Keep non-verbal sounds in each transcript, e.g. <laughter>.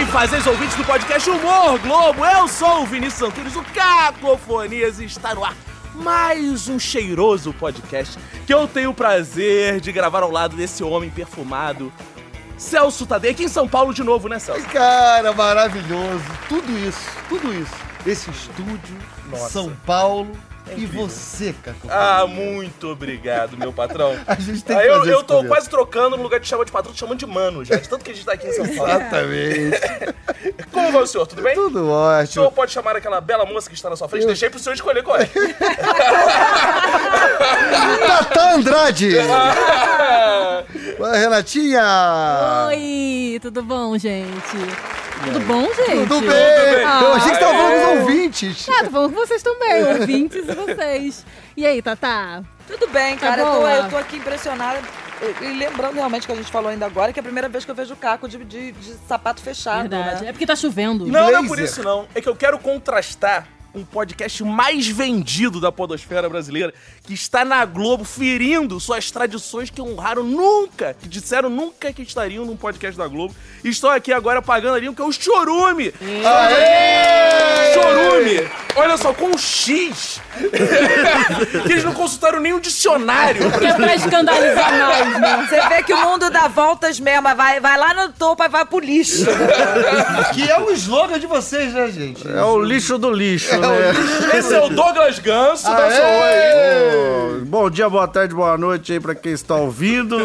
bem, fazeres ouvintes do podcast Humor Globo? Eu sou o Vinícius Antunes, o Cacofonias e está no ar mais um cheiroso podcast que eu tenho o prazer de gravar ao lado desse homem perfumado, Celso Tadei, aqui em São Paulo de novo, né, Celso? Cara, maravilhoso. Tudo isso, tudo isso. Esse estúdio, Nossa. São Paulo e incrível. você, Caco. Ah, muito obrigado, meu patrão. <laughs> A gente tem Ah, que eu, fazer eu esse tô quase trocando no lugar de chamar de patrão, tô chamando de mano, gente. Tanto que a gente tá aqui em São Paulo. Exatamente. <laughs> Como vai o senhor? Tudo bem? Tudo O ótimo. senhor pode chamar aquela bela moça que está na sua frente? Deixei pro senhor escolher qual é. <laughs> Tata Andrade! Ah, Oi, Renatinha! Oi, tudo bom, gente? Tudo bom, gente? Tudo bem? Ah, Eu achei que você tava falando com os ouvintes. Ah, tô falando com vocês também, ouvintes e vocês. E aí, Tatá? Tudo bem, Tá cara. eu, tô, eu tô aqui impressionada. E lembrando realmente que a gente falou ainda agora, que é a primeira vez que eu vejo o Caco de, de- de sapato fechado. Verdade. Né? É porque tá chovendo. Não, não é Blazer. por isso não. É que eu quero contrastar um podcast mais vendido da podosfera brasileira, que está na Globo ferindo suas tradições que honraram nunca, que disseram nunca que estariam num podcast da Globo. E estão aqui agora pagando ali, que é o Chorume. Chorume! Olha só, com um X. que eles não consultaram nem o dicionário. Que é pra escandalizar mais, né? Você vê que o mundo dá voltas mesmo. Vai, vai lá no topo e vai pro lixo. Que é o slogan de vocês, né, gente? É o lixo do lixo, né? Esse é o Douglas Ganso, seu oi. Ô, Bom dia, boa tarde, boa noite aí pra quem está ouvindo.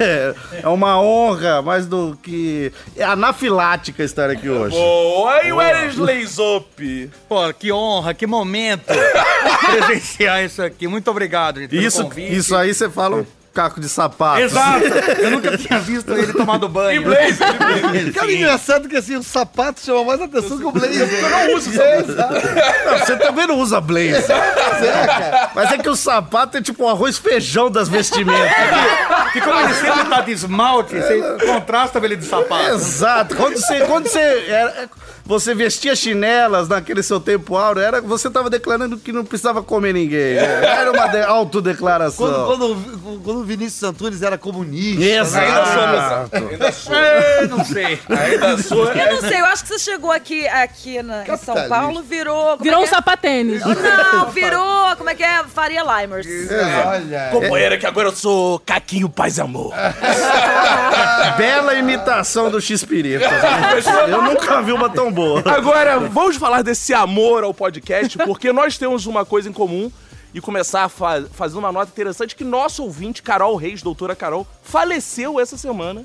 É, é uma honra, mais do que. É anafilática estar aqui hoje. Boa, e o Wesley Zop? Pô, que honra, que momento <laughs> presenciar isso aqui. Muito obrigado, gente, Isso, convite. isso aí você fala um caco de sapato. Exato! <laughs> Eu nunca tinha visto ele tomado E banho. Blazer, e Blazer. Cara, engraçado que assim, o sapato chama mais atenção que o blazer. Eu não uso Não, você também não usa blazer. Mas é que o sapato é tipo um arroz feijão das vestimentas. Que como ele sempre tá de esmalte, você contrasta ele de sapato. Exato. Quando você, quando você, era- você vestia chinelas naquele seu tempo áureo, era, você tava declarando que não precisava comer ninguém. né? <laughs> Era uma de, autodeclaração. Quando, quando, quando o Vinícius Antunes era comunista. Exato. Ainda sou. Ainda sou. É, não sei. Ainda sou. Eu não sei, eu acho que você chegou aqui, aqui na- em São. Paulo, virou. como Virou é um é? sapatênis. Não, virou. Como é que é? Faria Limers. Olha. Companheira, que agora eu sou Caquinho Paz e Amor. <laughs> Bela imitação do X-Pirito. <laughs> Eu nunca vi uma tão boa. Agora, vamos falar desse amor ao podcast, porque nós temos uma coisa em comum e começar a fa fazer uma nota interessante que nosso ouvinte, Carol Reis, doutora Carol, faleceu essa semana.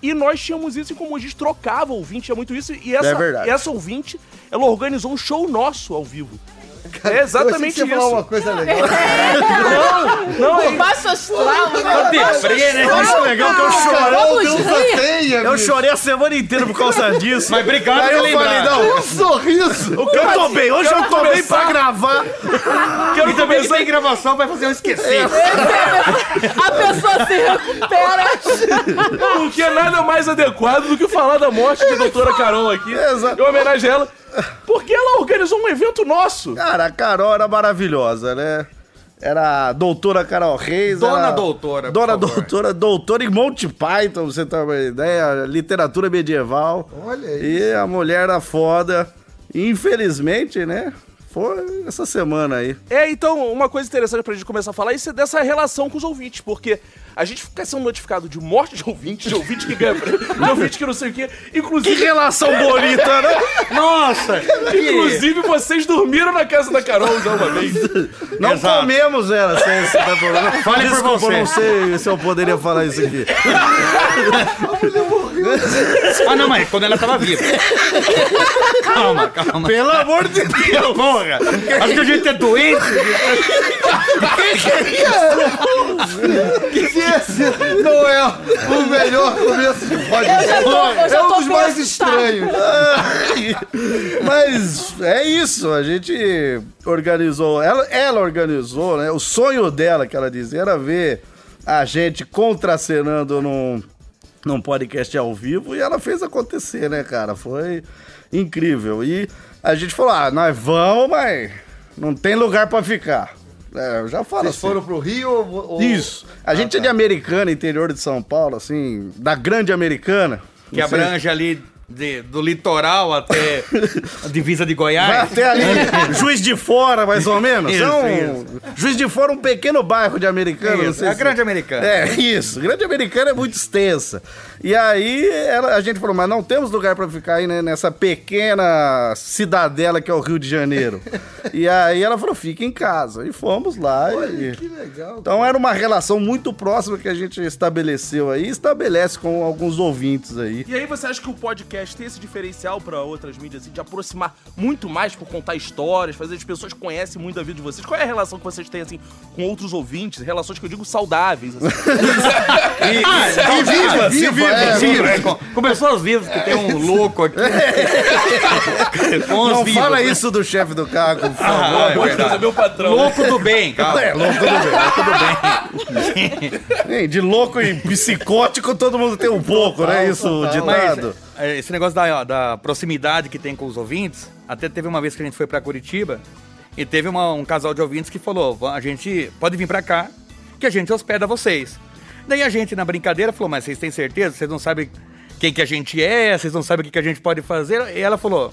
E nós tínhamos isso em comum, a gente trocava ouvinte, é muito isso. E essa, É essa ouvinte, ela organizou um show nosso ao vivo. É Eu achei exatamente que você ia falar isso. uma coisa legal. <laughs> Não, é Baixo astral, né? Deprê, né? Eu acho legal que eu chorei. Deus a tenha, Eu chorei a semana inteira por causa disso. Mas obrigado Aí por eu lembrar. falei, não, <laughs> Um sorriso. eu tô bem, hoje eu tô bem pra gravar. quero E também que tem gravação vai fazer eu esquecer. A pessoa se recupera. Porque nada mais adequado do que falar da morte da doutora Carol aqui. Exato. Em homenagem a ela. Porque ela organizou um evento nosso. Cara, a Carol era maravilhosa, né? Era a doutora Carol Reis. Dona era- doutora, por Dona favor. doutora, doutora em Monty Python, pra você ter uma ideia. Literatura medieval. Olha isso. E a mulher era foda. Infelizmente, né? Foi essa semana aí. É, então, uma coisa interessante pra gente começar a falar isso é dessa relação com os ouvintes, porque a gente fica sendo notificado de morte de ouvintes, de ouvinte que ganha prêmio, de ouvinte que não sei o quê. Que Inclusive, relação bonita, né? Nossa! que- inclusive vocês dormiram na casa da Carol já uma vez. Não Exato. comemos ela, sem esse problema. Fale por você. eu não sei se eu poderia falar isso aqui. Ah, não, mas quando ela tava viva. Calma, calma. Pelo amor de Deus! Porra! Acho que a gente é doente. Se esse não é o melhor começo de podcast, é um dos mais assustada. estranhos. Mas é isso, a gente organizou, ela, ela organizou, né? O sonho dela, que ela dizia, era ver a gente contracenando num, num podcast ao vivo e ela fez acontecer, né, cara? Foi incrível. E a gente falou: ah, nós vamos, mas não tem lugar pra ficar. É, eu já falo Vocês assim. foram pro Rio ou... Isso. A gente é de Americana, interior de São Paulo, assim, da grande Americana. Que Não sei- abrange ali de- do litoral até a divisa de Vai Goiás. até ali, <laughs> Juiz de Fora, mais ou menos. Isso, São- isso. Juiz de Fora, um pequeno bairro de americano. não Isso, sei é a se- grande americana. É, isso. Grande americana é muito extensa. E aí ela- a gente falou, mas não temos lugar pra ficar aí né, nessa pequena cidadela que é o Rio de Janeiro. e aí ela falou, fica em casa. E fomos lá. e... Que legal. Então era uma relação muito próxima que a gente estabeleceu aí, estabelece com alguns ouvintes aí. E aí você acha que o podcast tem esse diferencial pra outras mídias, assim, de aproximar muito mais por contar histórias, fazer as pessoas conhecem muito a vida de vocês? Qual é a relação que vocês têm, assim, com outros ouvintes? Relações que eu digo saudáveis, assim. <laughs> E, viva, se viva, é, viva. Com, com pessoas vivas, que tem um <laughs> louco aqui. Não vivos, fala né? isso do chefe do carro, por favor. Ah, é Deus, é meu patrão. Louco do bem, calma. É, louco tudo bem. Hein, De louco e psicótico, todo mundo tem um pouco, né? Isso, Mas ditado. é, esse negócio da, da proximidade que tem com os ouvintes, até teve uma vez que a gente foi pra Curitiba e teve uma- um casal de ouvintes que falou: "Va- a gente pode vir pra cá, que a gente hospeda vocês. Daí a gente, na brincadeira, falou: mas vocês têm certeza? Vocês não sabem quem que a gente é? Vocês não sabem o que, que a gente pode fazer? E ela falou: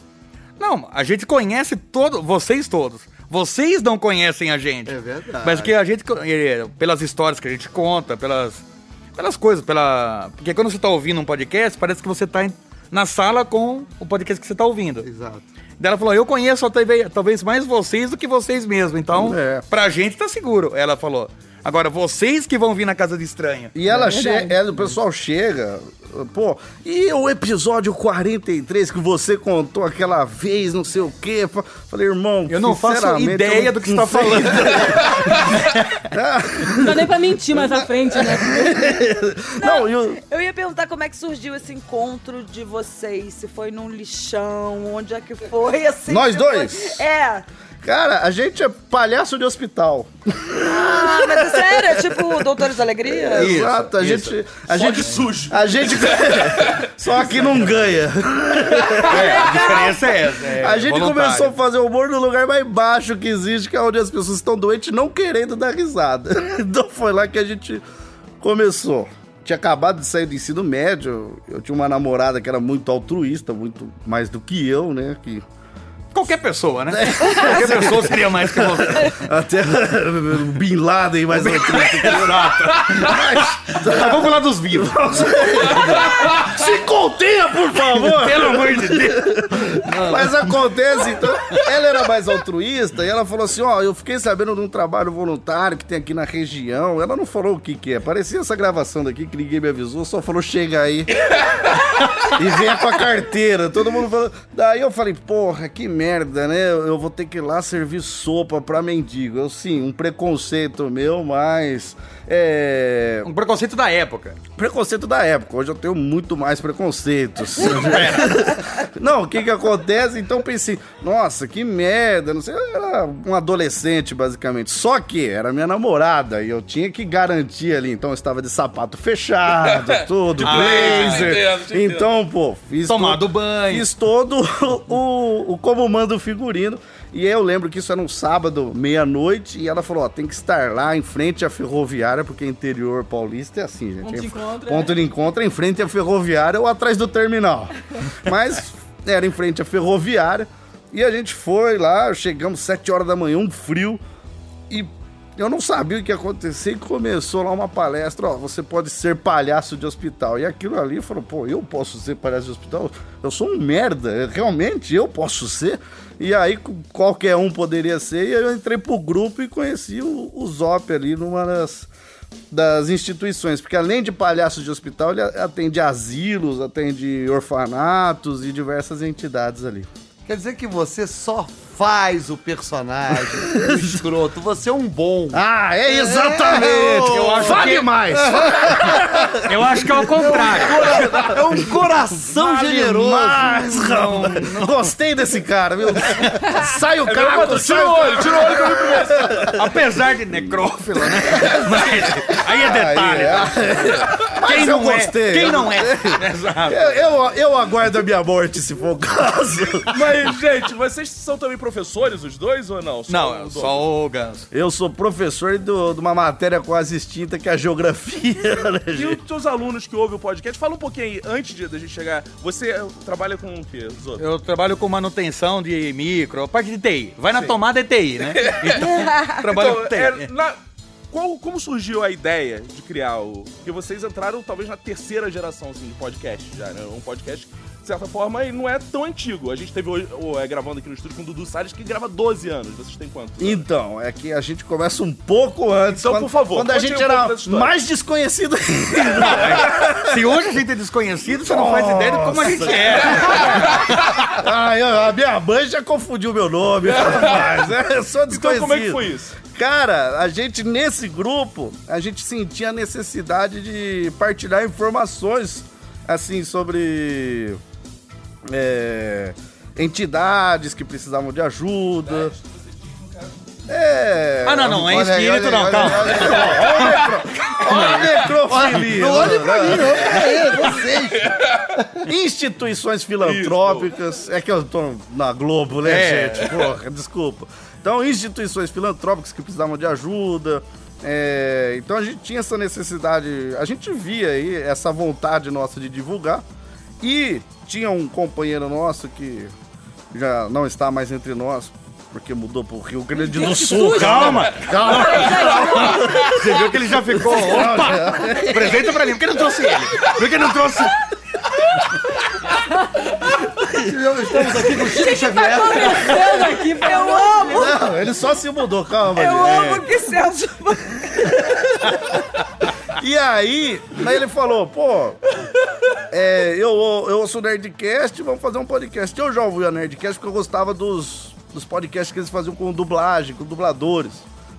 não, a gente conhece todo, vocês todos. Vocês não conhecem a gente. É verdade. Mas que a gente, pelas histórias que a gente conta, pelas, pelas coisas, pela. Porque quando você tá ouvindo um podcast, parece que você tá em- na sala com o podcast que você tá ouvindo. Exato. Daí ela falou: Eu conheço talvez, talvez mais vocês do que vocês mesmos. Então, É. pra gente tá seguro. Ela falou. Agora, vocês que vão vir na casa de estranho. E ela chega, o pessoal chega, pô, e o episódio 43 que você contou aquela vez, não sei o quê. Fa- Falei, irmão, Eu não faço ideia eu do que você não tá sei. falando. <laughs> Não dá nem pra mentir mais à frente, né? <laughs> Não, e o- Eu ia perguntar como é que surgiu esse encontro de vocês. Se foi num lixão, onde é que foi, assim. Nós dois? É. cara, a gente é palhaço de hospital. Ah, mas é sério, é tipo Doutores da Alegria? Isso, Exato, a isso. gente. A Só gente, de sujo. A gente. <laughs> Só que não ganha. É, a diferença é essa. é a gente voluntário. começou a fazer humor no lugar mais baixo que existe, que é onde as pessoas estão doentes não querendo dar risada. <laughs> Então foi lá que a gente começou. Tinha acabado de sair do ensino médio, eu tinha uma namorada que era muito altruísta, muito mais do que eu, né? Que Qualquer pessoa, né? <laughs> Qualquer pessoa seria mais que você. até o Bin Laden mais altruísta. Mas vamos falar dos vivos. Se contenha, por favor! Pelo amor de Deus. Mas acontece, então, ela era mais altruísta e ela falou assim, ó, eu fiquei sabendo de um trabalho voluntário que tem aqui na região. Ela não falou o que que é. Parecia essa gravação daqui que ninguém me avisou, só falou chega aí. e venha com a carteira. Todo mundo falou. Daí eu falei, porra, que merda, né? Eu vou ter que ir lá servir sopa pra mendigo. Eu sim, um preconceito meu, mas é Um preconceito da época. preconceito da época. Hoje eu tenho muito mais preconceitos. <laughs> <laughs> não, o que que acontece? Então pensei, nossa, que merda, não sei, eu era um adolescente basicamente. Só que era minha namorada e eu tinha que garantir ali, então eu estava de sapato fechado, <laughs> tudo, Ah, blazer. entendo, te entendo. então, pô, fiz Tomado to- banho. Fiz todo o, o como manda o figurino. E eu lembro que isso era um sábado, meia-noite, e ela falou: ó, tem que estar lá em frente à ferroviária, porque interior paulista é assim, gente. Ponto de É- encontro, Ponto de encontro é em frente à ferroviária ou atrás do terminal. <laughs> Mas era em frente à ferroviária. E a gente foi lá, chegamos sete horas da manhã, um frio. E eu não sabia o que ia acontecer e começou lá uma palestra, ó, você pode ser palhaço de hospital. E aquilo ali falou, pô, eu posso ser palhaço de hospital? Eu sou um merda, realmente eu posso ser? E aí qualquer um poderia ser, e eu entrei pro grupo e conheci o, o Zop ali numa das, das instituições, porque além de palhaço de hospital, ele atende asilos, atende orfanatos e diversas entidades ali. Quer dizer que você só faz o personagem <laughs> o escroto. Você é um bom. Ah, é exatamente! Eu acho Fale que- mais! <laughs> Eu acho que é o contrário. É um coração Vale generoso. mais, rapaz. Gostei desse cara, viu? Sai o cara, sai Tira o olho, tira o olho que eu vi primeiro. Apesar de necrófilo, né? Mas aí é detalhe. Aí, é. Mas Quem eu não é? gostei. Quem não é? Exato. Eu, eu, eu aguardo a minha morte, se for o caso. Mas, gente, vocês são também professores, os dois, ou não? Só Não, Douglas? só o Ganso. Eu sou professor do- de uma matéria quase extinta, que é a geografia, <laughs> né, E gente? os teus alunos que ouvem o podcast, fala um pouquinho aí, antes de, da gente chegar. Você eh, trabalha com o quê, Zoto? Eu trabalho com manutenção de micro, parte de TI. Vai na tomada é TI, né? <laughs> Então, trabalho com TI. é, na- qual- como surgiu a ideia de criar o. Porque vocês entraram talvez na terceira geração assim, de podcast já, né? Um podcast de certa forma, ele não é tão antigo. A gente teve o- é, gravando aqui no estúdio com o Dudu Salles, que grava 12 anos. Vocês têm quantos? Então, é que a gente começa um pouco antes. Então, quando, por favor, Quando a gente um era mais desconhecido. <laughs> Se hoje a gente é desconhecido, você não faz ideia de como a gente é. <laughs> eu- a minha mãe já confundiu meu nome. rapaz. É, eu sou Então, desconhecido. como é que foi isso? Cara, a gente nesse grupo, a gente sentia a necessidade de partilhar informações assim sobre é, entidades que precisavam de ajuda. É. Ah, não, não, é Olha aí, espírito, olha não, aí, calma. olha. Olha a necrofilia. Não olhe pra mim, não. Pra ele, vocês. Instituições filantrópicas. É que eu tô na Globo, né, É. gente? Porra, desculpa. Então, instituições filantrópicas que precisavam de ajuda. é, então a gente tinha essa necessidade, a gente via aí essa vontade nossa de divulgar. E tinha um companheiro nosso que já não está mais entre nós, porque mudou pro Rio Grande do Sul. Calma, calma. Você viu que ele já ficou. Opa! Apresenta pra mim. Por que não trouxe ele? Por que não trouxe. Estamos aqui com o Chico Xavier. Começando aqui, eu amo, Não, ele só se mudou, calma. eu gente. amo que Celso. <laughs> E aí, aí ele falou, pô, é, eu, eu ouço o Nerdcast, vamos fazer um podcast. Eu já ouvi a Nerdcast porque eu gostava dos, dos podcasts que eles faziam com dublagem, com dubladores.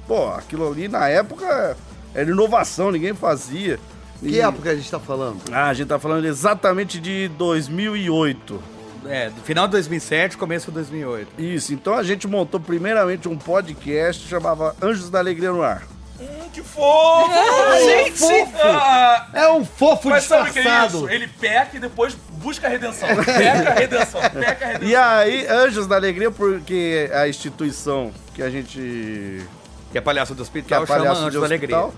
Pô, aquilo ali na época era inovação, ninguém fazia. E- Que época a gente tá falando? Ah, a gente tá falando exatamente de 2008. É, do final de 2007, começo de 2008. Isso, então a gente montou primeiramente um podcast chamava Anjos da Alegria no Ar. Que fofo! Gente! Ah, É um fofo mas sabe o que é disfarçado. isso? Ele peca e depois busca a redenção. Peca a redenção, peca a <laughs> redenção. E aí, Anjos da Alegria, porque a instituição que a gente Que é palhaço do que é hospital, a chama Palhaço Anjo de da Alegria.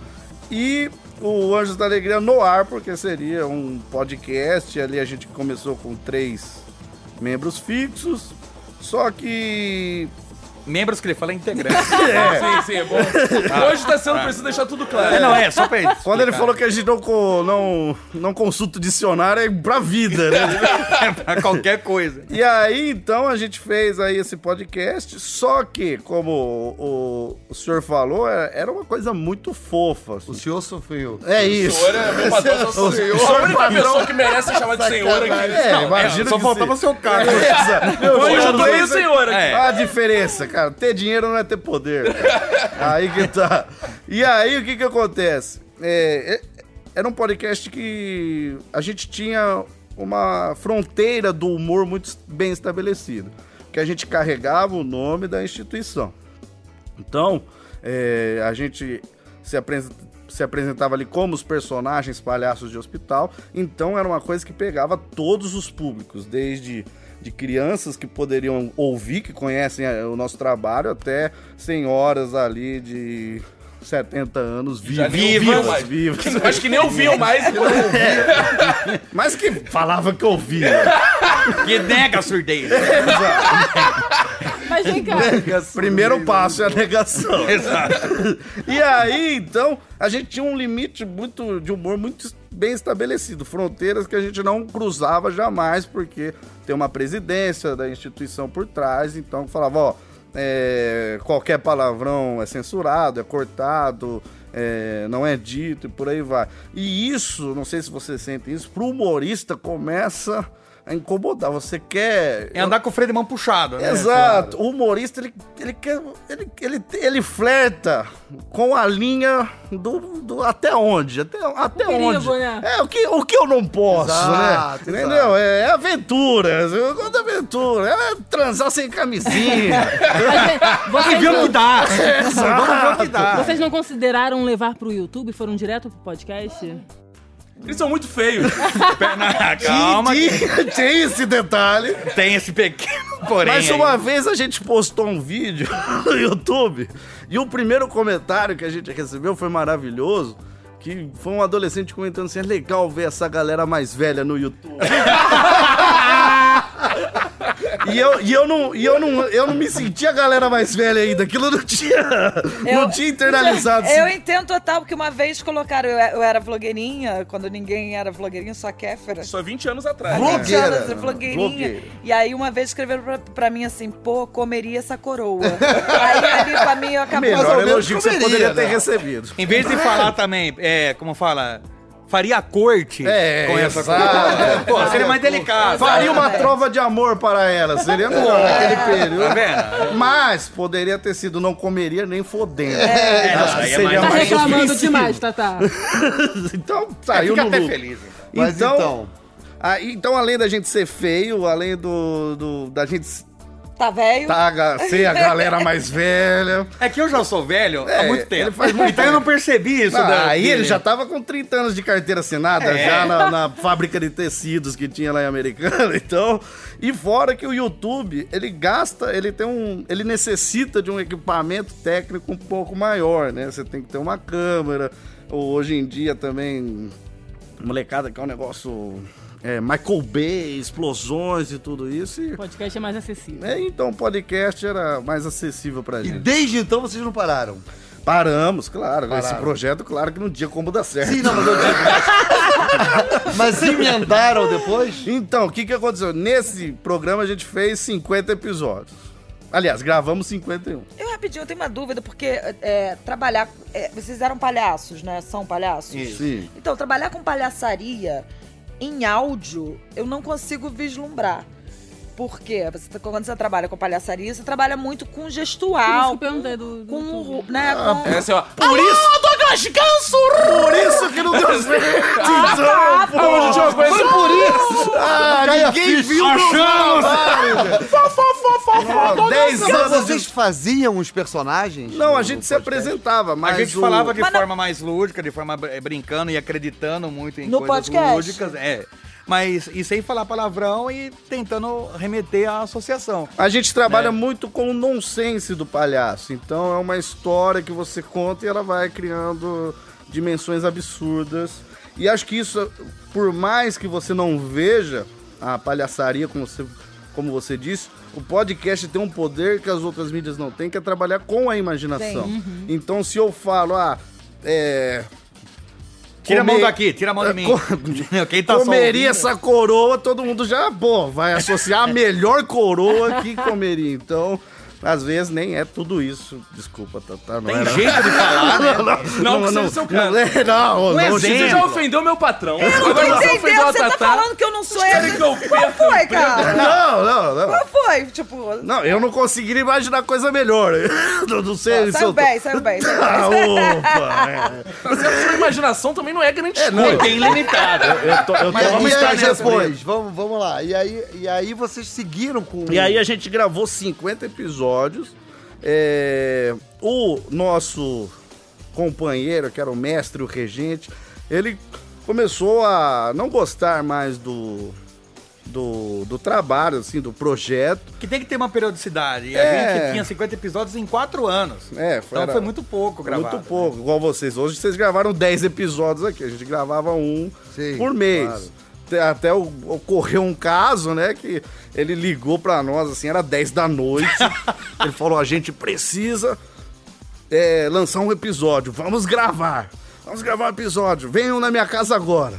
E o Anjos da Alegria no ar, porque seria um podcast. Ali a gente começou com três membros fixos. Só que. Membros que ele fala é integrante. <laughs> Sim, sim, é bom. Hoje tá sendo preciso deixar tudo claro. É, não, é, só pra. Quando ele falou que a gente não, não, não consulta o dicionário, é pra vida, né? <laughs> pra qualquer coisa. E aí, então, a gente fez aí esse podcast, só que, como o, o senhor falou, era, era uma coisa muito fofa. assim. O senhor sofreu. É isso. Senhor é meu patrão, <laughs> eu sou senhor. A única pessoa que merece ser chamada de senhor aqui. É, Não, imagina é, só faltava sim. seu cargo. Hoje eu tô meio senhor aqui. É. A diferença, cara, ter dinheiro não é ter poder. cara. Aí que tá. E aí, o que que acontece? É, é- era um podcast que a gente tinha uma fronteira do humor muito bem estabelecida. Que a gente carregava o nome da instituição. Então, é, a gente se, se apresentava ali como os personagens palhaços de hospital. Então, era uma coisa que pegava todos os públicos, desde de crianças que poderiam ouvir, que conhecem é, o nosso trabalho, até senhoras ali de 70 anos vivas. vivas, mais. vivas. <laughs> Acho que nem ouviam mais. então. <laughs> Mas que falava que ouvia. Que nega a surdez. <laughs> Mas vem cá. Primeiro passo é a negação. <laughs> Exato. E aí, então, a gente tinha um limite muito de humor muito bem estabelecido, fronteiras que a gente não cruzava jamais, porque tem uma presidência da instituição por trás, então falava, ó, é, qualquer palavrão é censurado, é cortado, é, não é dito e por aí vai. E isso, não sei se você sente isso, pro humorista começa a incomodar. Você quer. É andar com o freio de mão puxado, né? Exato. O humorista, ele, ele, quer, ele, ele, ele flerta com a linha do, do até onde? Até, até perigo, onde? né? É, o que, o que eu não posso, Exato, né? exato. Entendeu? É, é aventura. Eu gosto de aventura. É transar sem camisinha. Vocês, Vê o que dá. Vamos ver o que dá. vocês não consideraram levar pro YouTube? Foram direto pro podcast? Eles são muito feios. <laughs> Não, Calma, Tinha, tinha esse detalhe. tem esse pequeno porém. Mas aí. uma vez a gente postou um vídeo <laughs> no YouTube e o primeiro comentário que a gente recebeu foi maravilhoso. Que foi um adolescente comentando assim: é legal ver essa galera mais velha no YouTube. <laughs> e eu, e eu, não, e eu, não, eu não me sentia a galera mais velha ainda. Aquilo não tinha, não tinha internalizado. Eu assim. entendo total, porque uma vez colocaram, eu, eu era vlogueirinha, quando ninguém era vlogueirinha, só Kéfera. Só 20 anos atrás. Vlog- Vinte anos. Vlogueirinha. Blogueira. E aí uma vez escreveram pra, pra mim assim, pô, comeria essa coroa. aí ali pra mim eu acabei. Melhor elogio que você poderia ter né? recebido. Em vez de falar também, é, como fala, faria corte É, com essa exato. coisa. Pô, seria mais delicado. Faria uma Exatamente. trova de amor para ela, seria melhor naquele período. Tá vendo? Mas poderia ter sido não comeria nem fodendo. É, Acho não, que é seria Tá mais mais reclamando demais, Tatá. <laughs> Então saiu Fica no até feliz. Mas então, ah, então, além da gente ser feio, além do, do- da gente Tá velho? tá, ser a galera mais velha. É que eu já sou velho há É, muito tempo. ele faz muito então eu não percebi isso. Ah, da- aí ele já tava com 30 anos de carteira assinada, É. já na, na fábrica de tecidos que tinha lá em Americana, <laughs> então. E fora que o YouTube, ele gasta, ele tem um. Ele necessita de um equipamento técnico um pouco maior, né? Você tem que ter uma câmera. Ou hoje em dia também. Molecada que é um negócio. É, Michael Bay, explosões e tudo isso. E, O podcast é mais acessível. é, então o podcast era mais acessível pra e gente. desde então vocês não pararam. Paramos, claro. Esse Pararam. projeto, claro que não tinha como dar certo. Sim, não, mas eu digo. Mas, <laughs> mas emendaram depois? Então, o que, que aconteceu? Nesse programa a gente fez 50 episódios. Aliás, gravamos 51. Eu rapidinho, eu tenho uma dúvida, porque é, trabalhar. é, vocês eram palhaços, né? São palhaços? Sim. Então, trabalhar com palhaçaria em áudio, eu não consigo vislumbrar. Por quê? Você, tá- quando você trabalha com palhaçaria, você trabalha muito com Por isso que gestual. eu do, do Com, YouTube. o- né, com... É assim, ó. Por isso. Douglas Ganso! Por isso que não deu certo! tá, Então, pô, Foi por isso! Ah, Cai a ninguém ficha. viu meu trabalho! Não, 10 Mas anos vocês de... faziam os personagens? Não, a gente se podcast? apresentava, mas a gente o- falava de Mas não- forma mais lúdica, de forma br- brincando e acreditando muito em No coisas podcast? lúdicas. É. Mas e sem falar palavrão e tentando remeter à associação. A gente trabalha É. muito com o nonsense do palhaço. Então é uma história que você conta e ela vai criando dimensões absurdas. E acho que isso, por mais que você não veja a palhaçaria, como você, como você disse, o podcast tem um poder que as outras mídias não têm, que é trabalhar com a imaginação. Então se eu falo, ah, é. Tira a mão comer- daqui, tira a mão de mim. Co- <laughs> Quem tá comeria essa coroa, todo mundo já, pô, vai associar a melhor coroa que comeria. Então, às vezes nem é tudo isso. Desculpa, Tatá, não Tem era. jeito de falar, <laughs> né? Não, que seja o seu caso. Não, é, não, não, exemplo. Você já ofendeu meu patrão. Eu não tô entendendo, você tá falando que eu não sou querem ele. que eu Qual foi, cara? Não, não, não. Qual foi? Tipo, Não, eu não conseguiria imaginar coisa melhor. <laughs> Não, não sei se saiu eu tô- bem, saiu bem, saiu <laughs> bem. Ah, opa, é. Mas a sua imaginação também não é grande É, não, coisa. Bem limitado. Eu tô, eu vamos e estar depois? Vamos, vamos lá. E aí, e aí vocês seguiram com... E aí a gente gravou 50 episódios. É, o nosso companheiro, que era o mestre, o regente, ele começou a não gostar mais do, do, do trabalho, assim, do projeto. Que tem que ter uma periodicidade. E a É. gente tinha 50 episódios em 4 anos. É, foi, Então era foi muito pouco gravado. Muito pouco, igual vocês. Hoje vocês gravaram 10 episódios aqui, a gente gravava um Sim, por mês. claro. Até- ocorreu um caso, né, que ele ligou pra nós, assim, era 10 da noite. <laughs> ele falou, a gente precisa é, lançar um episódio, vamos gravar. Vamos gravar um episódio, venham na minha casa agora.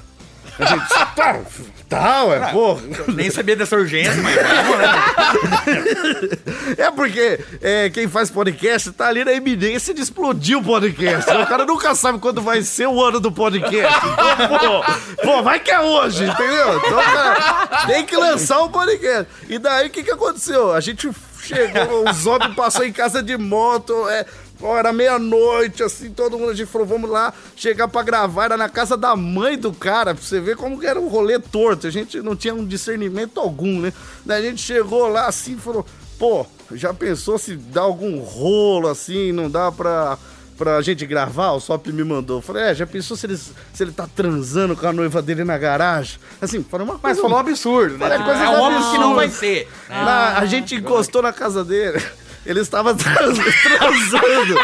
A gente, tá, tá, ué, porra. Nem sabia dessa urgência, mas vamos, né? <laughs> É porque é, quem faz podcast tá ali na eminência de explodir o podcast. O cara nunca sabe quando vai ser o ano do podcast. Então, pô, pô, vai que é hoje, entendeu? Então, cara, tem que lançar o podcast. E daí, o que que aconteceu? A gente chegou, o Zob passou em casa de moto, é... Ó, era meia-noite, assim, todo mundo, a gente falou, vamos lá, chegar pra gravar, era na casa da mãe do cara, pra você ver como que era um rolê torto, a gente não tinha um discernimento algum, né? Daí a gente chegou lá, assim, falou, pô, já pensou se dá algum rolo, assim, não dá pra pra gente gravar, o Sop me mandou. Falei, é, já pensou se ele, se ele tá transando com a noiva dele na garagem? Assim, falei uma Mas coisa... falou um absurdo, né? Falei coisas é um óbvio que não vai ser. Na- a gente encostou na casa dele. Ele estava trans- <laughs> transando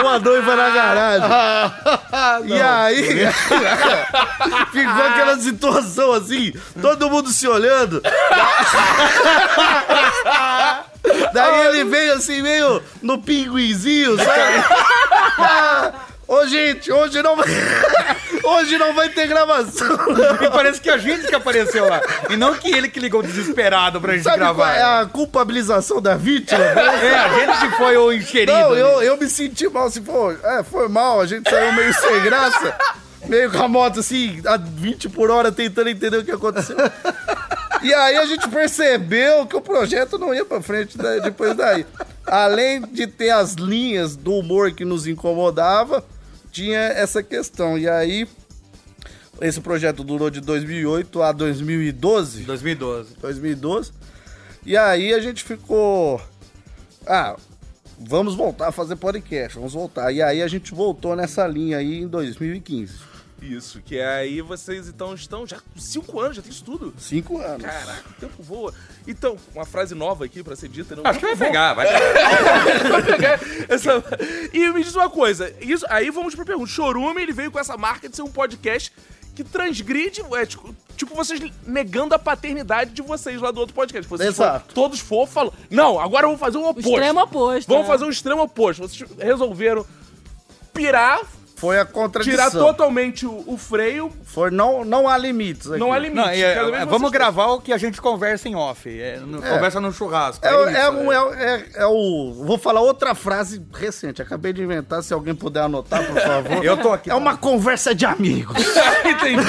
com a noiva na garagem. e aí, <laughs> ficou aquela situação assim, todo mundo se olhando. <laughs> Daí ele veio assim, meio no pinguinzinho, sabe? Ô, gente, hoje não vai. <laughs> Hoje não vai ter gravação. E parece que a gente que apareceu lá. E não que ele que ligou desesperado pra gente Sabe qual gravar. é a culpabilização da vítima? <laughs> É, a gente que foi o enxerido. Não, ali. eu, eu me senti mal, assim, pô, é, foi mal, a gente saiu meio sem graça, meio com a moto assim, a 20 por hora, tentando entender o que aconteceu. E aí a gente percebeu que o projeto não ia pra frente depois daí. Além de ter as linhas do humor que nos incomodava, tinha essa questão. E aí, esse projeto durou de 2008 a 2012. 2012. 2012. E aí a gente ficou. Ah, vamos voltar a fazer podcast, vamos voltar. E aí a gente voltou nessa linha aí em 2015. Isso, que aí vocês então estão já com cinco anos, já tem isso tudo. Cinco anos. Caraca, o tempo voa. Então, uma frase nova aqui pra ser dita. Não, Acho que vai pegar, vai pegar. <laughs> Vai pegar essa- E me diz uma coisa, isso, aí vamos pra pergunta. Chorume, ele veio com essa marca de ser um podcast que transgride, é, tipo, tipo, vocês negando a paternidade de vocês lá do outro podcast. Vocês Exato. foram todos fofos falam, não, agora vamos fazer o O oposto. extremo oposto. Vamos é. fazer um extremo oposto. Vocês resolveram pirar, Foi a contradição. tirar totalmente o, o freio, Foi, não, não há limites aqui. não há limite. Não, é, é, vamos gravar o que a gente conversa em off. é, no- Conversa no churrasco. É, é o- isso, é, um- é. é o- é- é o. Vou falar outra frase recente. Acabei de inventar. Se alguém puder anotar, por favor. <laughs> Eu tô aqui. É uma conversa de amigos. <laughs> Entendi.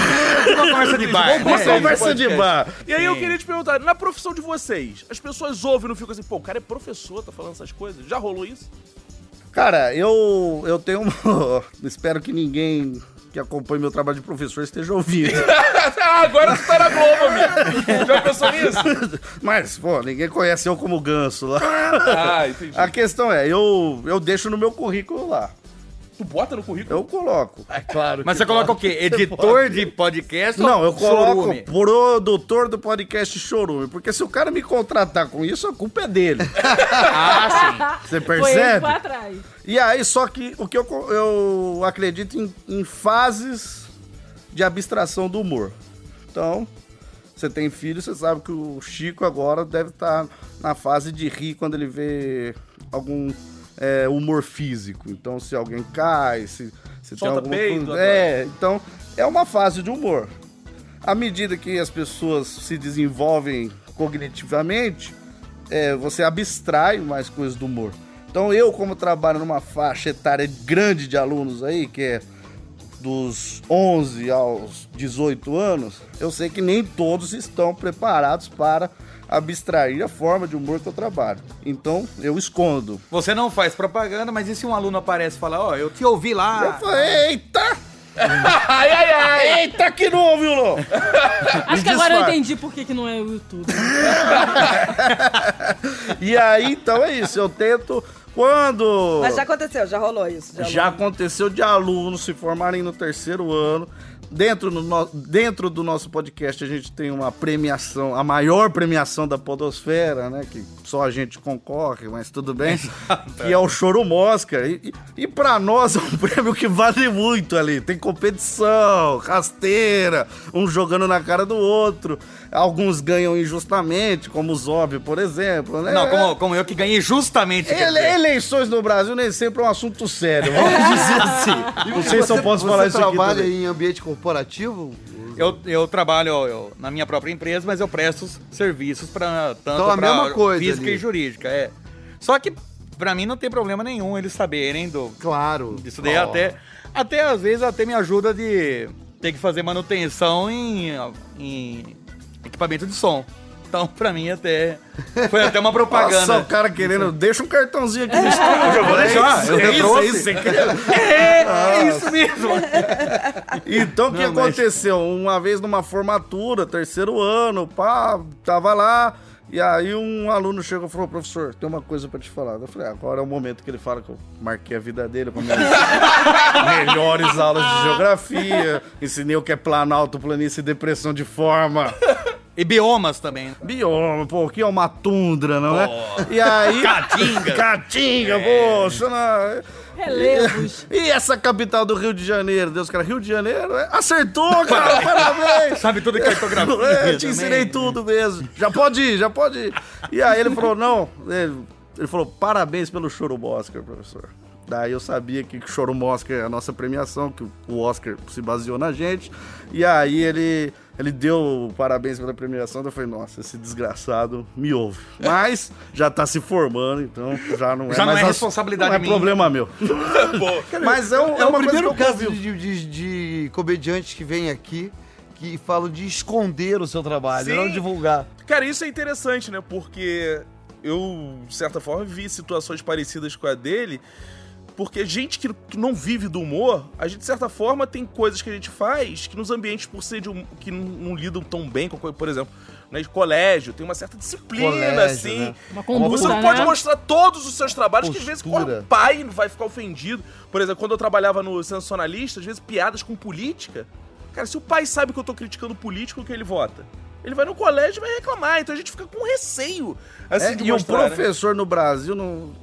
uma conversa de bar. Uma né? conversa de bar. E aí eu Sim. queria te perguntar, na profissão de vocês, as pessoas ouvem e não ficam assim, pô, o cara é professor, tá falando essas coisas? Já rolou isso? Cara, eu, eu tenho. uma- <laughs> Espero que ninguém que acompanha meu trabalho de professor esteja ouvindo. <laughs> ah, agora tu tá na Globo, amigo. Já pensou nisso? <laughs> Mas, pô, ninguém conhece eu como ganso lá. Ah, entendi. A questão é, eu, eu deixo no meu currículo lá. Tu bota no currículo? Eu coloco. É claro. Mas que você coloca o quê? Editor <laughs> de podcast Não, ou eu coloco chorume? produtor do podcast Chorume. Porque se o cara me contratar com isso, a culpa é dele. <laughs> Ah, Você ele que percebe? foi atrás. E aí, só que o que eu, eu acredito em, em fases de abstração do humor. Então, você tem filho, você sabe que o Chico agora deve estar na fase de rir quando ele vê algum é, humor físico. Então, se alguém cai, se, se tem Solta alguma peido, coisa. É, então, é uma fase de humor. À medida que as pessoas se desenvolvem cognitivamente, é, você abstrai mais coisas do humor. Então eu, como trabalho numa faixa etária grande de alunos aí, que é dos 11 aos 18 anos, eu sei que nem todos estão preparados para abstrair a forma de humor que eu trabalho. Então eu escondo. Você não faz propaganda, mas e se um aluno aparece e fala, ó, eu te ouvi lá. Eu falei, eita! <laughs> Ai, ai, ai. Eita que não, viu, não? Acho <laughs> que agora eu entendi por que, que não é o YouTube. <laughs> E aí, então é isso. Eu tento. Quando. Mas já aconteceu, já rolou isso. Já, Já aconteceu de alunos se formarem no terceiro ano. Dentro, no dentro do nosso podcast, a gente tem uma premiação, a maior premiação da Podosfera, né? Que só a gente concorre, mas tudo bem. <laughs> que é o Choro Mosca. E, e, e pra nós é um <laughs> prêmio que vale muito ali. Tem competição, rasteira, um jogando na cara do outro. Alguns ganham injustamente, como o Zob, por exemplo. Né? Não, como, como eu que ganhei justamente. Ele- eleições no Brasil nem sempre é um assunto sério, vamos dizer assim. Não sei se eu posso você falar isso aqui trabalha também. em ambiente corporativo? Eu, eu trabalho eu- na minha própria empresa, mas eu presto os serviços para tanto Então, a pra mesma coisa física ali. e jurídica, é. Só que pra mim não tem problema nenhum eles saberem do Claro. disso daí Ó. até até às vezes até me ajuda de ter que fazer manutenção em, em equipamento de som. Então, <laughs> pra mim até foi até uma propaganda. Nossa, o cara querendo, deixa um cartãozinho aqui no estúdio. Eu vou deixar, eu isso, trouxe. isso? É, é isso mesmo. <laughs> Então, o que mas- aconteceu? Uma vez numa formatura, terceiro ano, pá, tava lá, E aí um aluno chegou e falou, professor, tem uma coisa pra te falar. Eu falei, "Ah, agora é o momento que ele fala que eu marquei a vida dele com minhas <laughs> melhores aulas de geografia, ensinei o que é planalto, planície e depressão de forma. E biomas também. Bioma, pô, que é uma tundra, não é? E aí... Caatinga. Caatinga, poxa, não... Relevos. <laughs> E essa capital do Rio de Janeiro? Deus, cara, Rio de Janeiro? é? Acertou, cara, <laughs> parabéns! Sabe tudo que é cartografia. É, te também. ensinei tudo mesmo. Já pode ir, já pode ir. E aí ele falou, não. Ele, ele falou, parabéns pelo Choro Oscar, professor. Daí eu sabia que o Choro Oscar é a nossa premiação, que o Oscar se baseou na gente. E aí ele, ele deu parabéns pela premiação. Eu falei, nossa, esse desgraçado me ouve. Mas já tá se formando, então já não é Já não mais é a- responsabilidade não é minha. problema meu. <laughs> <laughs> Mas é, um, É, é o uma primeiro coisa que caso de, de, de comediantes que vem aqui que falam de esconder o seu trabalho, Sim. não divulgar. Cara, isso é interessante, né? Porque eu, de certa forma, vi situações parecidas com a dele. Porque gente que, não vive do humor, a gente, de certa forma, tem coisas que a gente faz que nos ambientes, por ser de um, que não, não lidam tão bem com, coisa- por exemplo, né, de colégio, tem uma certa disciplina, Colégio, assim. né? Uma conduta, Você não pode né? mostrar todos os seus trabalhos, que às vezes Postura. corre um pai vai ficar ofendido. Por exemplo, quando eu trabalhava no Sensacionalista, às vezes piadas com política. Cara, se o pai sabe que eu tô criticando político, o que ele vota? Ele vai no colégio e vai reclamar, então a gente fica com receio. Assim, É, de e um né? professor no Brasil, não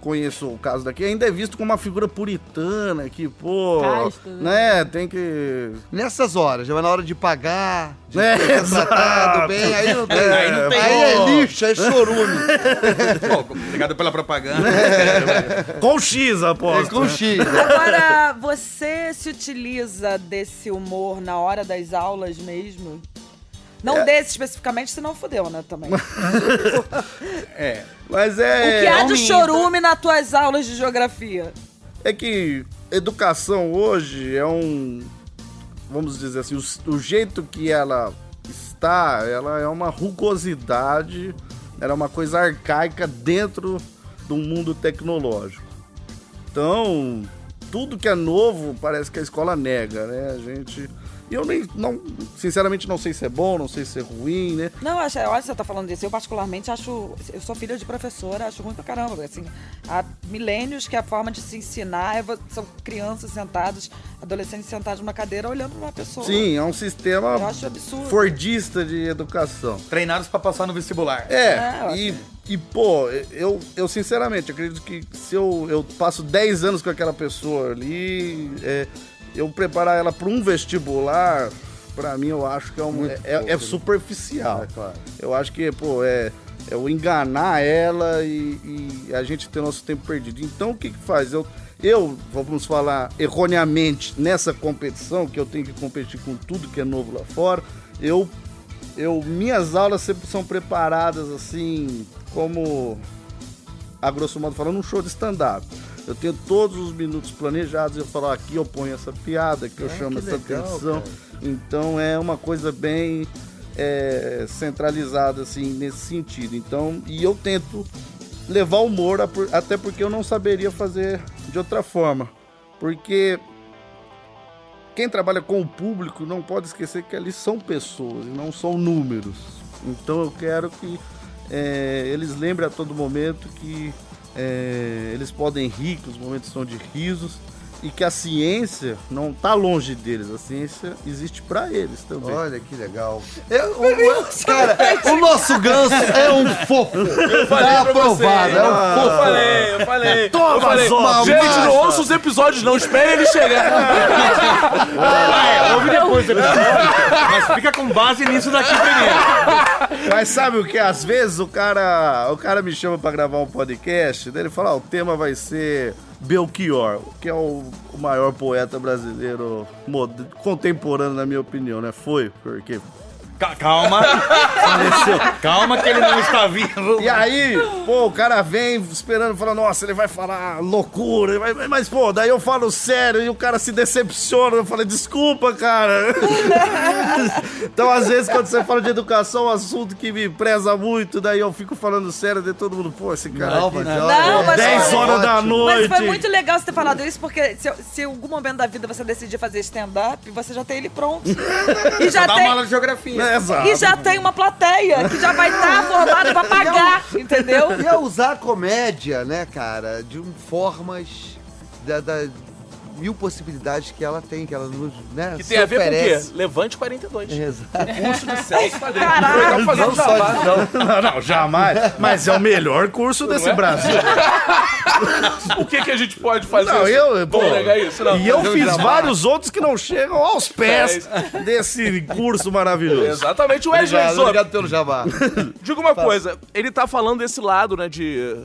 conheço o caso daqui, ainda é visto como uma figura puritana, que, pô, Casta, né? né, tem que... Nessas horas, já vai na hora de pagar, de É, ser tratado bem, aí não tem. É, aí não tem. Aí é lixo, é chorume. Pô, obrigado pela propaganda. Com X, é aposto. com X. Agora, você se utiliza desse humor na hora das aulas mesmo? Não desse especificamente, senão fodeu, né, também. o <laughs> É. Mas é... que há de minta. chorume nas tuas aulas de geografia? É que educação hoje é um. Vamos dizer assim, o, o jeito que ela está, ela é uma rugosidade, ela é uma coisa arcaica dentro do mundo tecnológico. Então, tudo que é novo parece que a escola nega, né? A gente. E eu nem. Não, sinceramente, não sei se é bom, não sei se é ruim, né? Não, acho, olha, você tá falando disso. Eu, particularmente, acho. Eu sou filha de professora, acho ruim pra caramba. Assim, há milênios que a forma de se ensinar é são crianças sentadas, adolescentes sentados numa cadeira olhando pra uma pessoa. Sim, é um sistema Eu acho absurdo. fordista de educação. Treinados pra passar no vestibular. É, É, eu e, acho. e pô, eu, eu sinceramente acredito que se eu, eu passo 10 anos com aquela pessoa ali, é, eu preparar ela para um vestibular, pra mim eu acho que é, um, é, é- é superficial. É, claro. Eu acho que, pô, é, é o enganar ela e, e a gente ter nosso tempo perdido. Então o que que faz? Eu, eu, vamos falar erroneamente, nessa competição, que eu tenho que competir com tudo que é novo lá fora, eu eu minhas aulas sempre são preparadas assim como a grosso modo falando um show de stand-up. Eu tenho todos os minutos planejados, eu falo aqui eu ponho essa piada, aqui eu chamo Ah, que essa legal, atenção. cara. Então é uma coisa bem é, centralizada assim nesse sentido. Então e eu tento levar humor até porque eu não saberia fazer de outra forma, porque quem trabalha com o público não pode esquecer que ali são pessoas e não são números. Então eu quero que é, eles lembrem a todo momento que é, eles podem rir, que os momentos são de risos e que a ciência não está longe deles. A ciência existe para eles também. Olha que legal. Eu- o- o- cara, o nosso ganso é um fofo. Falei Tá pra você, aprovado, é um Eu fofo. falei, eu falei. Toma, eu falei, gente, basta. não ouça os episódios, não. Espere ele chegar. Ah, é, ouve depois. Mas fica com base nisso daqui primeiro. Mas sabe o que? Às vezes o cara, o cara me chama pra gravar um podcast, daí ele fala, ah, o tema vai ser Belchior, que é o, maior poeta brasileiro contemporâneo, na minha opinião, né? Foi, porque Ca- Calma. Calma que ele não está vivo. E aí, pô, o cara vem esperando, fala, nossa, ele vai falar loucura, ele vai- mas, pô, daí eu falo sério e o cara se decepciona, eu falo, desculpa, cara. <laughs> então, às vezes, quando você fala de educação, é um assunto que me preza muito, daí eu fico falando sério, daí todo mundo, pô, esse cara Não, aqui, olha, Não, mas 10 olha- horas da noite. Mas foi muito legal você ter falado isso, porque se, se em algum momento da vida você decidir fazer stand-up, você já tem ele pronto. <laughs> E já Dá tem. uma aula de geografia. Exato. E já tem uma plateia que já vai estar formada pra <laughs> pagar, entendeu? E é usar a comédia, né, cara, de um, formas da, da- mil possibilidades que ela tem, que ela nos, né, Que se tem a ver oferece. com o quê? Levante 42. Exato. Curso de Celso Padrinho. Caraca. Legal fazer um Não só de, não. Não, não, jamais. Mas é o melhor curso desse é? Brasil. O que, que a gente pode fazer? Não, eu, pô, isso? Não. e eu um fiz vários outros que não chegam aos pés desse curso maravilhoso. Exatamente, o Wesley Obrigado, obrigado pelo jabá. Diga uma coisa, ele tá falando desse lado, né, de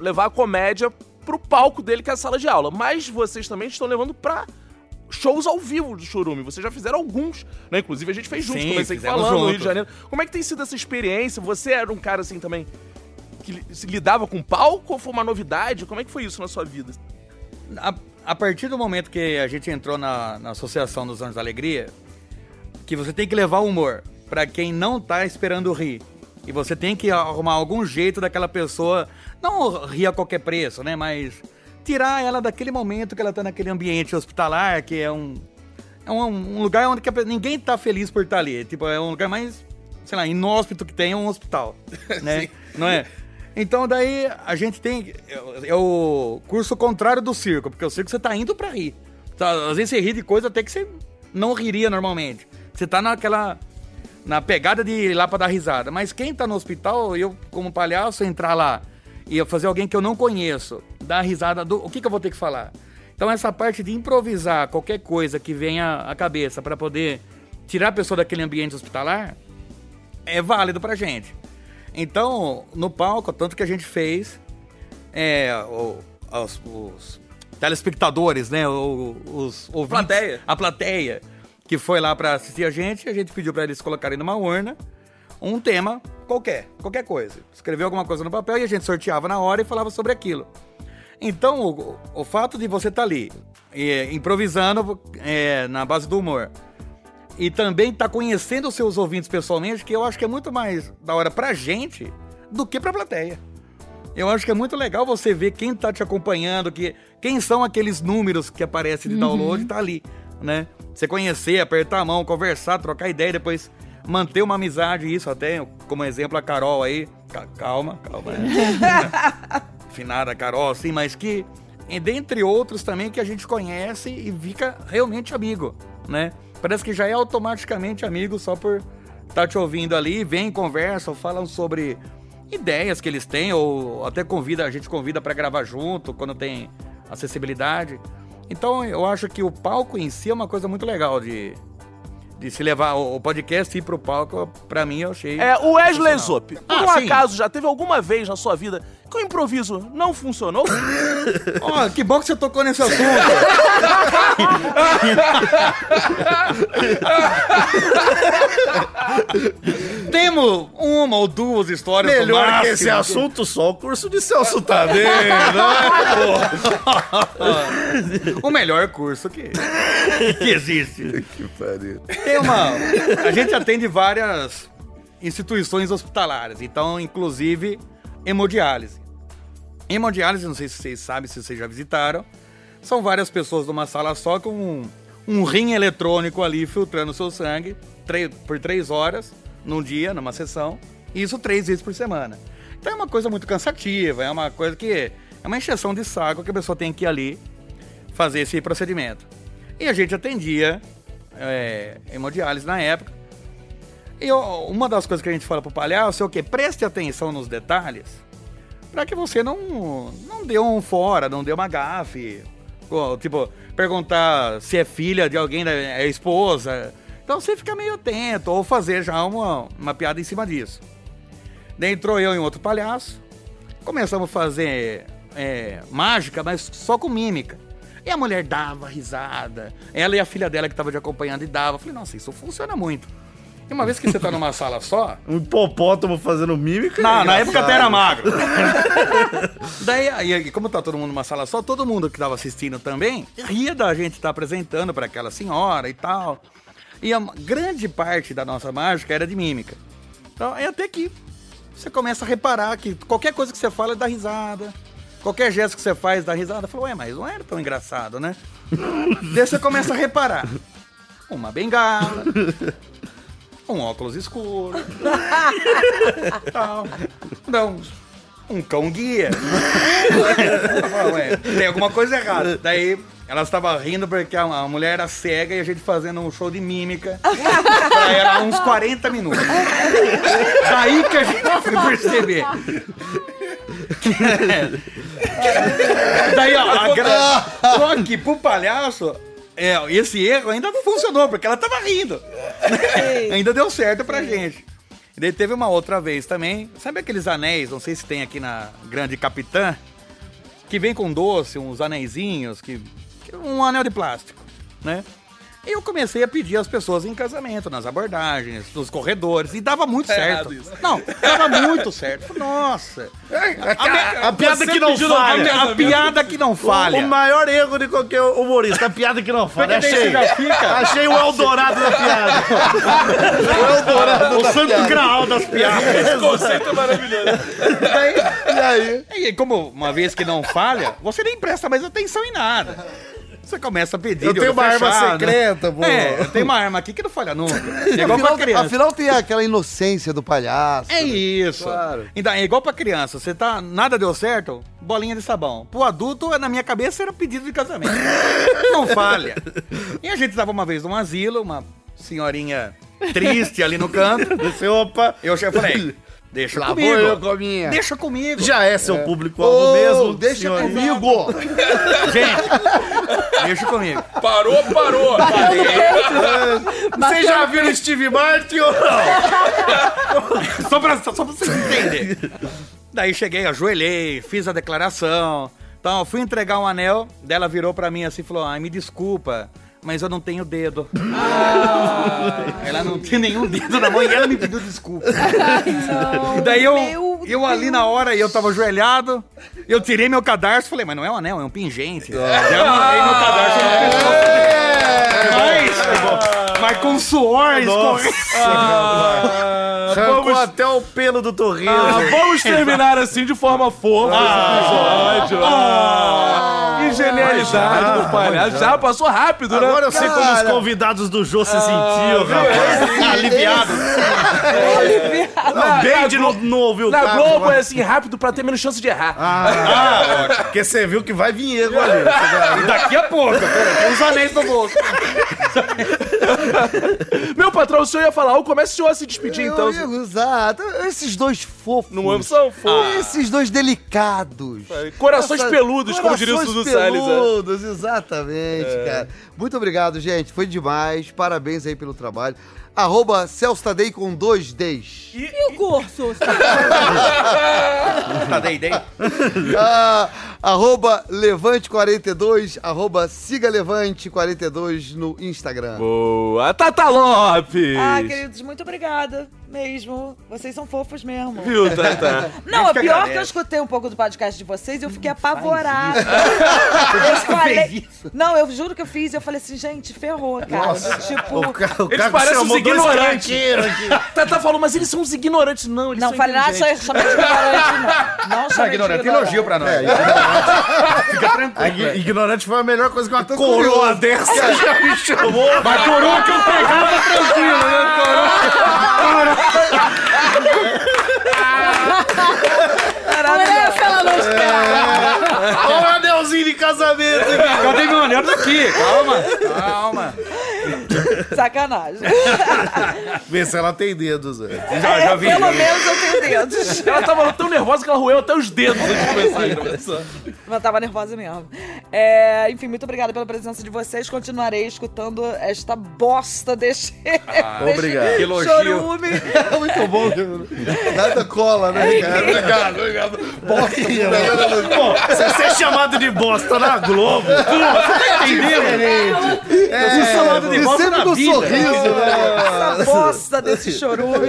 levar a comédia pro palco dele, que é a sala de aula. Mas vocês também estão levando pra shows ao vivo do Chorume. Vocês já fizeram alguns, né? Inclusive a gente fez juntos, Sim, comecei falando no Rio de Janeiro. Como é que tem sido essa experiência? Você era um cara assim também que lidava com palco ou foi uma novidade? Como é que foi isso na sua vida? A, a partir do momento que a gente entrou na, na Associação dos Anos da Alegria, que você tem que levar o humor pra quem não tá esperando rir. E você tem que arrumar algum jeito daquela pessoa, não rir a qualquer preço, né? Mas tirar ela daquele momento que ela tá naquele ambiente hospitalar, que é um, é um, um lugar onde ninguém tá feliz por estar ali. Tipo, é um lugar mais, sei lá, inóspito que tem é um hospital, <laughs> né? Não é? Então daí a gente tem é, o curso contrário do circo, porque o circo você tá indo pra rir. Tá, às vezes você ri de coisa até que você não riria normalmente. Você tá naquela na pegada de ir lá pra dar risada. Mas quem tá no hospital, eu como palhaço entrar lá e fazer alguém que eu não conheço, dar risada do, o que que eu vou ter que falar? Então essa parte de improvisar qualquer coisa que venha à cabeça pra poder tirar a pessoa daquele ambiente hospitalar é válido pra gente. Então, no palco, tanto que a gente fez, é, o- os, os telespectadores, né, o- os ouvintes, Plateia. a plateia que foi lá pra assistir a gente, a gente pediu pra eles colocarem numa urna um tema qualquer, qualquer coisa. Escreveu alguma coisa no papel e a gente sorteava na hora e falava sobre aquilo. Então, o, o fato de você estar ali, é, improvisando é, na base do humor, e também tá conhecendo os seus ouvintes pessoalmente, que eu acho que é muito mais da hora pra gente do que pra plateia. Eu acho que é muito legal você ver quem tá te acompanhando, que, quem são aqueles números que aparecem de download, tá ali, né? Você conhecer, apertar a mão, conversar, trocar ideia, depois manter uma amizade, isso até, como exemplo, a Carol aí. Ca- Calma, calma. <laughs> né? Finada Carol, assim, mas que, dentre outros também, que a gente conhece e fica realmente amigo, né? Parece que já é automaticamente amigo só por estar te ouvindo ali, vem, conversam, falam sobre ideias que eles têm, ou até convida, a gente convida para gravar junto, quando tem acessibilidade. Então eu acho que o palco em si é uma coisa muito legal de, de se levar o podcast e ir pro palco, pra mim eu achei. É, o Wesley. Zop, por Ah, um sim. acaso já teve alguma vez na sua vida que o improviso não funcionou? <laughs> Ó, que bom que você tocou nesse assunto. <laughs> Temos uma ou duas histórias Melhor que esse assunto, só o curso de Celso Tadeu, <laughs> né? O melhor curso que, que existe. Que pariu. Tem uma. A gente atende várias instituições hospitalares, então, inclusive, hemodiálise. Hemodiálise, não sei se vocês sabem, se vocês já visitaram, são várias pessoas numa sala só com um, um rim eletrônico ali filtrando seu sangue por três horas num dia, numa sessão, e isso três vezes por semana. Então é uma coisa muito cansativa, é uma coisa que. É uma encheção de saco que a pessoa tem que ir ali fazer esse procedimento. E a gente atendia é, hemodiálise na época. E uma das coisas que a gente fala pro palhaço é o quê? Preste atenção nos detalhes para que você não, não dê um fora, não dê uma gafe. Tipo, perguntar se é filha de alguém, é esposa. Então você fica meio atento, ou fazer já uma, uma piada em cima disso. Daí entrou eu e outro palhaço. Começamos a fazer é, mágica, mas só com mímica. E a mulher dava risada. Ela e a filha dela que estava de acompanhando e dava. Eu falei, nossa, isso funciona muito. E uma vez que você tá numa sala só, <laughs> Um hipopótamo fazendo mímica. na, é na época até era magro. <laughs> Daí, aí, como tá todo mundo numa sala só, todo mundo que tava assistindo também ria da gente estar apresentando para aquela senhora e tal. E a grande parte da nossa mágica era de mímica. Então, é até que você começa a reparar que qualquer coisa que você fala dá risada. Qualquer gesto que você faz dá risada. Falou, ué, mas não era tão engraçado, né? <laughs> Daí você começa a reparar. Uma bengala, um óculos escuro. <laughs> Tal. Não, um cão guia. Eu falo, "Ué, tem alguma coisa errada. Daí ela estava rindo porque a, a mulher era cega e a gente fazendo um show de mímica pra ela uns 40 minutos. Daí que a gente foi perceber. que- Daí, ó, a gra... <laughs> só que pro palhaço, é, esse erro ainda não funcionou, porque ela tava rindo. <laughs> ainda deu certo pra gente. E daí teve uma outra vez também. Sabe aqueles anéis, não sei se tem aqui na Grande Capitã, que vem com doce, uns anéisinhos, que- um anel de plástico, né? E eu comecei a pedir as pessoas em casamento, nas abordagens, nos corredores, e dava muito certo. errado isso. Não, dava muito certo. Nossa. A, piada que não falha. A, a piada que não falha. O maior erro de qualquer humorista, a piada que não falha. Achei. Achei o Eldorado da piada. <laughs> o Eldorado o da santo piada. graal das piadas. <laughs> Esse conceito é maravilhoso. E aí? E como uma vez que não falha, você nem presta mais atenção em nada. Você começa a pedir. Eu tenho olho uma arma fechado. secreta, pô. É, eu tenho uma arma aqui que não falha nunca. É igual pra Afinal, criança. afinal tem aquela inocência do palhaço. É isso. Claro. Então, é igual pra criança. Você tá. Nada deu certo, bolinha de sabão. Pro adulto, na minha cabeça, era pedido de casamento. <laughs> Não falha. E a gente tava uma vez num asilo, uma senhorinha triste ali no canto. Você, opa, Eu já falei, deixa Lá vou comigo. eu com a minha. Deixa comigo. já é seu público-alvo Ô, mesmo. deixa comigo. <laughs> Gente, deixa comigo. Parou, parou. Você já viu o Steve Martin ou não? <laughs> Só pra, só pra vocês entenderem. Daí cheguei, ajoelhei, fiz a declaração. Então, eu fui entregar um anel, dela virou pra mim assim e falou: Ai, me desculpa, mas eu não tenho dedo. <laughs> Ela não tinha nenhum dedo na mão e ela me pediu desculpa. E daí eu, eu ali na hora, eu tava ajoelhado, eu tirei meu cadarço e falei: Mas não é um anel, é um pingente. Eu amarrei meu cadarço no mas, mas com suor escorrendo. Arrancou vamos- até o pelo do torresmo. Ah, vamos <laughs> terminar assim de forma fofa esse episódio. Ah, que genialidade do palhaço. Já passou rápido, né? Agora eu sei como os convidados do Jô se sentiam, rapaz. Aliviado. Não, bem de não, ouvir o Na Globo é assim, rápido pra ter menos chance de errar. Ah, porque você viu que vai vir erro ali. E daqui a pouco, tem uns anéis no bolso. <laughs> Meu patrão, o senhor ia falar comece o senhor a se despedir então. Eu, eu, exato. Esses dois fofos. Não são fofos. Esses dois delicados. Corações Essa- peludos, como diria o corações Sudu Salles. é. peludos, exatamente, cara. Muito obrigado, gente. Foi demais. Parabéns aí pelo trabalho. Arroba Celso Tadei com dois Ds. E o curso? Tá, <laughs> dei, dei. <laughs> Ah, arroba Levante42, arroba Siga Levante42 no Instagram. Boa. Tata Lopes. Ah, queridos, muito obrigada mesmo. Vocês são fofos mesmo. Viu, Tata? Não, Gente é que pior agradece. que eu escutei um pouco do podcast de vocês e eu fiquei apavorada. <laughs> Eu falei. Não, eu juro que eu fiz e eu falei assim, gente, ferrou, cara. Tipo. O ca- o Eles cara parecem chamou uns ignorantes. <laughs> Tata falou, mas eles são uns ignorantes. Não, eles Não falei nada, inteligentes. só chamei de ignorante, <laughs> não. Não Não, chamei de ignorante, ignorante. elogio pra nós. Fica A tranquilo. ign- ignorante foi a melhor coisa que uma coroa dessa já me chamou. Mas coroa que eu pegava tranquilo, né? Essa ela não espera. Olha o anelzinho de casamento. Cadê meu anel? Tá aqui. Calma, calma. <laughs> Sacanagem. <laughs> Vê se ela tem dedos, velho. Já, já vi. Pelo menos eu tenho dedos. <laughs> Ela tava tão nervosa que ela roeu até os dedos antes de começar a gravação. Mas tava nervosa mesmo. É, enfim, muito obrigada pela presença de vocês. Continuarei escutando esta bosta deste. deste obrigado. Que elogio. Chorume. É muito bom. Nada cola, né, cara? Obrigado, obrigado. Bosta, Pô, se você é chamado de bosta na Globo, pô, você tá entendendo? Eu fui chamado de E bosta sempre com vida. sorriso, né? Essa bosta desse <laughs> chorume.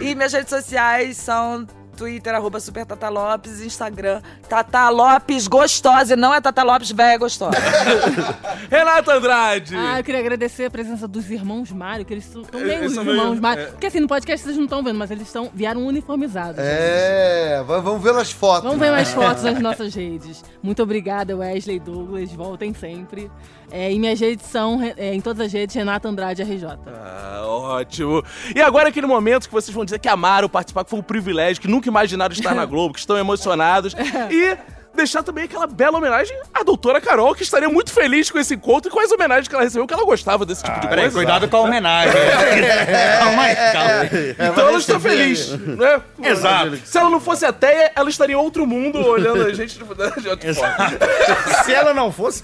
E minhas redes sociais são Twitter, arroba Super Tata Lopes, Instagram, Tata Lopes Gostosa, e não é Tata Lopes velha gostosa. <laughs> Renata Andrade. Ah, eu queria agradecer a presença dos irmãos Mário, que eles estão meio Eles os irmãos meio- Mário. é. Porque assim, no podcast vocês não estão vendo, mas eles estão vieram uniformizados. É, va- vamos ver as fotos. Vamos ver mais fotos <laughs> nas nossas redes. Muito obrigada, Wesley Douglas. Voltem sempre. É, e minhas redes são, é, em todas as redes, Renata Andrade RJ. Ah, ótimo. E agora aquele momento que vocês vão dizer que amaram participar, que foi um privilégio, que nunca imaginaram estar na Globo, que estão emocionados. <laughs> E deixar também aquela bela homenagem à doutora Carol, que estaria muito feliz com esse encontro e com as homenagens que ela recebeu, que ela gostava desse tipo de Peraí, coisa. cuidado com a homenagem. <laughs> calma aí, calma. Então ela está feliz, né? Exato. Se ela não fosse ateia, ela estaria em outro mundo olhando a gente de de outra forma. <laughs> Se ela não fosse.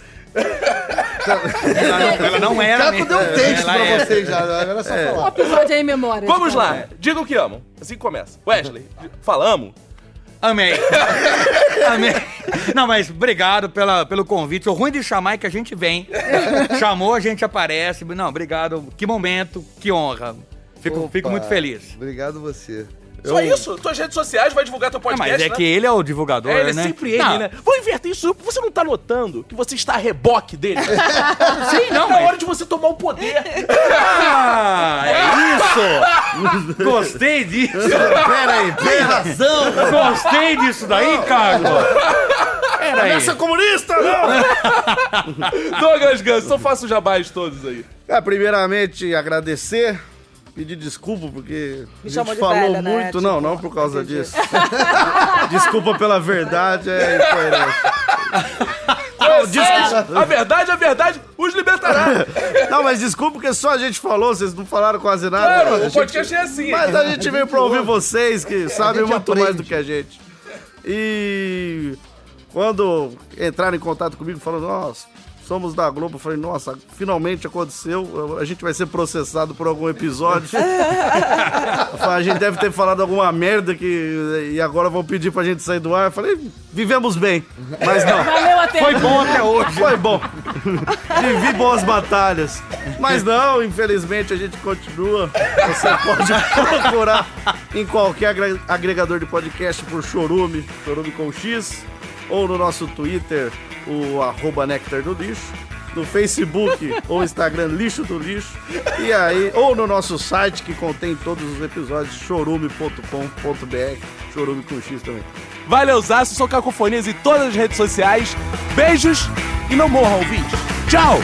Ela não, ela não era. Caco deu um texto pra é. vocês já, era só Um falar. episódio aí em memória. Vamos lá, um. digam que amam. Assim que começa. Wesley, falamos? Amei. <laughs> Amei. Não, mas obrigado pela, pelo convite. O ruim de chamar é que a gente vem. Chamou, a gente aparece. Não, obrigado. Que momento, que honra. Fico, Opa, fico muito feliz. Obrigado você. Só isso? Tuas redes sociais vai divulgar teu Ah, podcast, mas é né? que ele é o divulgador, É, ele é né? sempre ele, Não, né? Vou inverter isso. Você não tá notando que você está a reboque dele? <laughs> Sim, não, <laughs> É mas... hora de você tomar o poder. Ah, é isso! <laughs> Gostei disso! Pera aí, tem razão! Gostei disso daí, Carlos! Pera aí. Essa comunista, não! Douglas Gans, só faça os jabás todos aí. É, primeiramente, agradecer, pedir desculpa, porque a chamou gente falou velha, né? muito. Não, Tipo, não por causa entendi. disso. <laughs> desculpa pela verdade, é incoerente. Vocês, a verdade, a verdade, os libertará. <laughs> Não, mas desculpa porque só a gente falou, vocês não falaram quase nada. Claro, A o gente- podcast é assim. Mas a gente veio pra ouvir vocês, que sabem gente muito aprende. mais do que a gente. E quando entraram em contato comigo falando, nossa, somos da Globo, eu falei, nossa, finalmente aconteceu, a gente vai ser processado por algum episódio. <laughs> A gente deve ter falado alguma merda que, e agora vão pedir pra gente sair do ar. Eu falei, vivemos bem. Mas não. Valeu até Foi bom até hoje. Foi bom. Vivi boas batalhas. Mas não, infelizmente a gente continua. Você pode <laughs> procurar em qualquer agre- agregador de podcast por Chorume, Chorume com X, ou no nosso Twitter, o arroba Nectar do Lixo. No Facebook <laughs> ou Instagram Lixo do Lixo. E aí, ou no nosso site que contém todos os episódios, chorume.com.br. Chorume com X também. Valeuzaço, sou Cacofonias em todas as redes sociais. Beijos e não morram, ouvinte. Tchau!